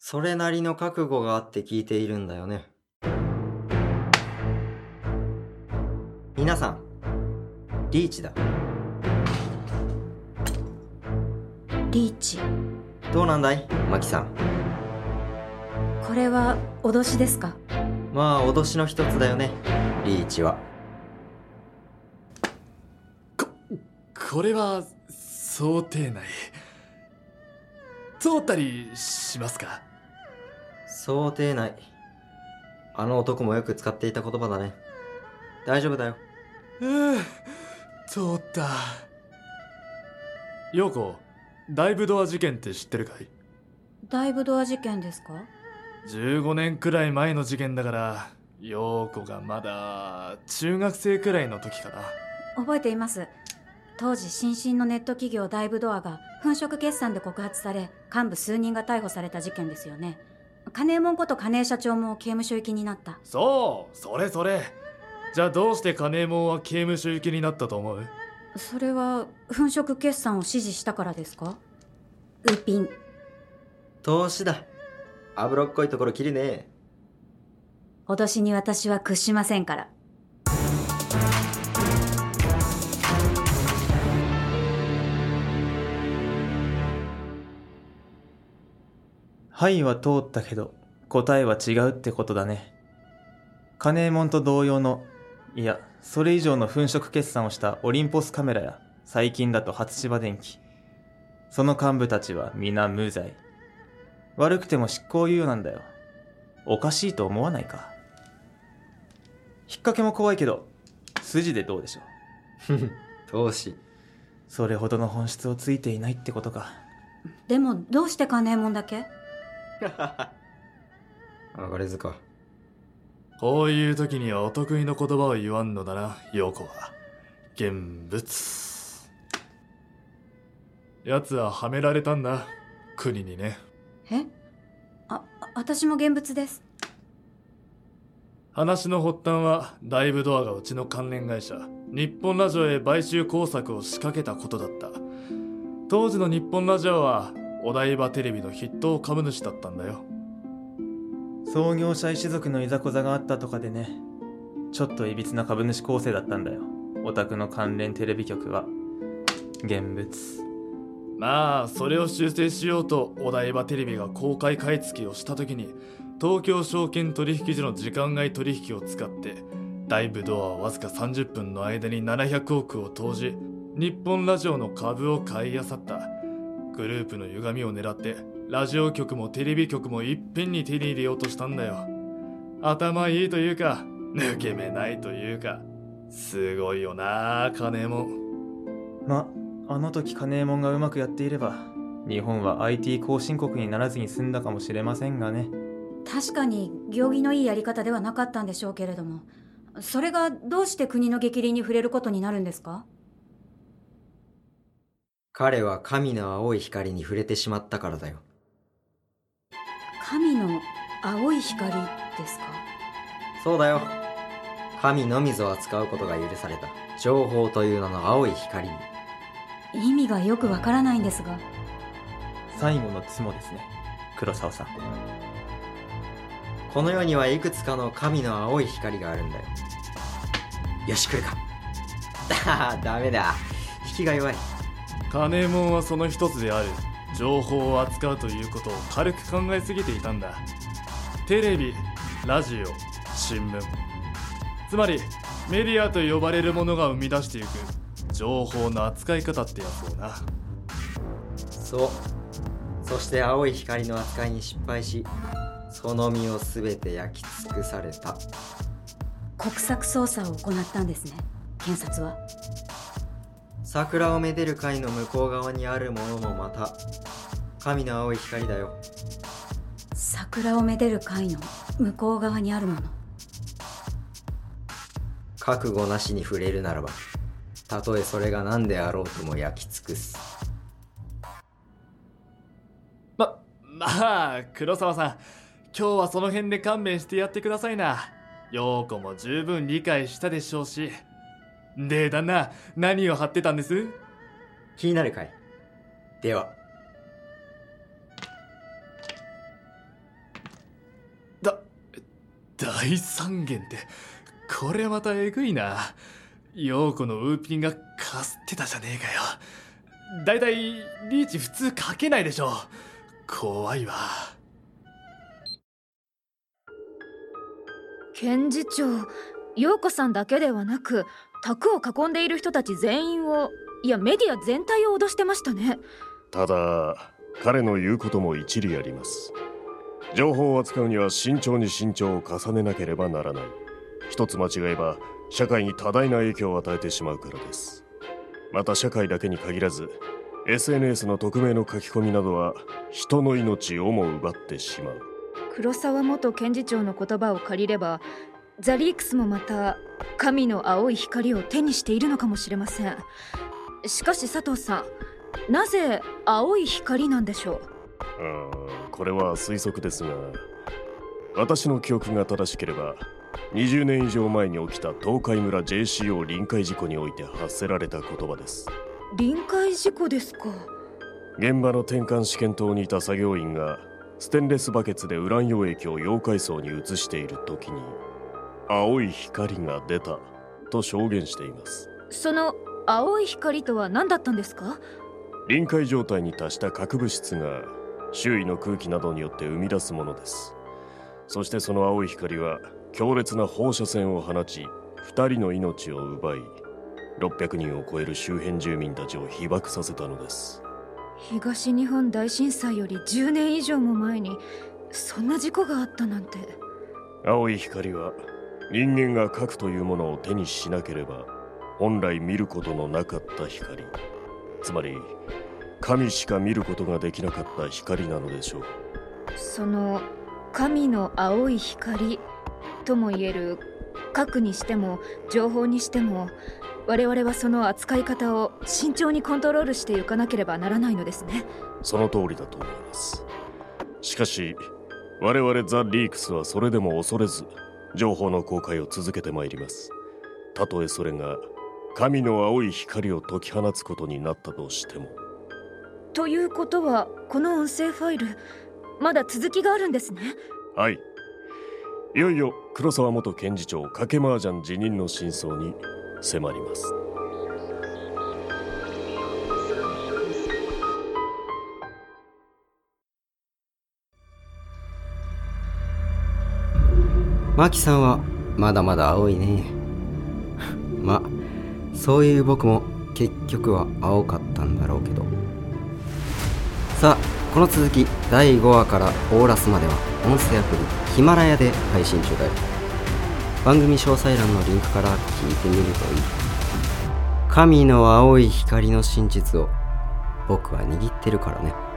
それなりの覚悟があって聞いているんだよね。皆さん、リーチだ。リーチどうなんだいマキさん？これは脅しですか？まあ、脅しの一つだよね。リーチは。これは想定内通ったりしますか？想定内。あの男もよく使っていた言葉だね。大丈夫だよ。うん通った陽子ダイブドア事件って知ってるかい？ダイブドア事件ですか？15年くらい前の事件だから陽子がまだ中学生くらいの時かな覚えています当時新進のネット企業ダイブドアが粉飾決算で告発され幹部数人が逮捕された事件ですよね金右衛門こと金井社長も刑務所行きになった。そうそれそれ。じゃあどうして金右衛門は刑務所行きになったと思う？それは粉飾決算を指示したからですか？ウーピン。投資だ。脂っこいところ切るね。脅しに私は屈しませんからはいは通ったけど答えは違うってことだね。金右衛門と同様のいやそれ以上の粉飾決算をしたオリンポスカメラや最近だと初芝電機。その幹部たちは皆無罪。悪くても執行猶予なんだよ。おかしいと思わないか。引っ掛けも怖いけど筋でどうでしょう。投資。それほどの本質をついていないってことか。でもどうして金右衛門だけ？上がれずか。こういう時にはお得意の言葉を言わんのだな陽子は。現物。奴ははめられたんだ国にね。え？ああ私も現物です。話の発端はダイブドアがうちの関連会社日本ラジオへ買収工作を仕掛けたことだった。当時の日本ラジオはお台場テレビの筆頭株主だったんだよ。創業者一族のいざこざがあったとかでね。ちょっといびつな株主構成だったんだよ。オタクの関連テレビ局は。現物。まあそれを修正しようとお台場テレビが公開買い付けをした時に東京証券取引所の時間外取引を使ってダイブドアはわずか30分の間に700億を投じ日本ラジオの株を買い漁ったグループの歪みを狙ってラジオ局もテレビ局もいっぺんに手に入れようとしたんだよ。頭いいというか抜け目ないというかすごいよな金も。まあの時金右衛門がうまくやっていれば日本は IT 後進国にならずに済んだかもしれませんがね。確かに行儀のいいやり方ではなかったんでしょうけれども。それがどうして国の逆鱗に触れることになるんですか？彼は神の青い光に触れてしまったからだよ。神の青い光ですか？そうだよ。神のみぞ扱うことが許された。情報という名の青い光に。意味がよくわからないんですが最後のツモですね黒沢さんこの世にはいくつかの神の青い光があるんだよ。よし、来るか。ああ、ダメだ。引きが弱い。金右衛門はその一つである。情報を扱うということを軽く考えすぎていたんだ。テレビラジオ新聞。つまりメディアと呼ばれるものが生み出していく。情報の扱い方ってやつをな。そう。そして青い光の扱いに失敗し、その身をすべて焼き尽くされた。国策捜査を行ったんですね検察は桜をめでる会の向こう側にあるものもまた、神の青い光だよ。桜をめでる会の向こう側にあるもの覚悟なしに触れるならば、たとえそれが何であろうとも焼き尽くす。ままあ黒沢さん今日はその辺で勘弁してやってくださいな陽子も十分理解したでしょうしで旦那何を張ってたんです？気になるかい？では。大三元ってこれまたえぐいな。陽子のウーピンがかすってたじゃねえかよ。だいたいリーチ普通かけないでしょ怖いわ。検事長陽子さんだけではなく卓を囲んでいる人たち全員をいやメディア全体を脅してましたね。ただ彼の言うことも一理あります。情報を扱うには慎重に慎重を重ねなければならない。一つ間違えば社会に多大な影響を与えてしまうからです。また社会だけに限らず SNS の匿名の書き込みなどは人の命をも奪ってしまう。黒沢元検事長の言葉を借りればザリークスもまた神の青い光を手にしているのかもしれません。しかし佐藤さんなぜ青い光なんでしょう？あーこれは推測ですが私の記憶が正しければ20年以上前に起きた東海村 JCO 臨海事故において発せられた言葉です。臨界事故ですか。現場の転換試験棟にいた作業員がステンレスバケツでウラン溶液を溶解層に移している時に青い光が出たと証言しています。その青い光とは何だったんですか？臨界状態に達した核物質が周囲の空気などによって生み出すものです。そしてその青い光は強烈な放射線を放ち2人の命を奪い600人を超える周辺住民たちを被爆させたのです。東日本大震災より10年以上も前にそんな事故があったなんて。青い光は人間が核というものを手にしなければ本来見ることのなかった光。つまり神しか見ることができなかった光なのでしょう。その神の青い光とも言える核にしても情報にしても我々はその扱い方を慎重にコントロールしていかなければならないのですね。その通りだと思います。しかし我々ザ・リークスはそれでも恐れず情報の公開を続けてまいります。たとえそれが神の青い光を解き放つことになったとしても。ということはこの音声ファイルまだ続きがあるんですね？はい。いよいよ黒沢元検事長賭け麻雀辞任の真相に迫りますマキさんはまだまだ青いね。まそういう僕も結局は青かったんだろうけど。さあこの続き第5話からオーラスまでは音声アプリヒマラヤで配信中だよ番組詳細欄のリンクから聞いてみるといい。神の青い光の真実を僕は握ってるからね。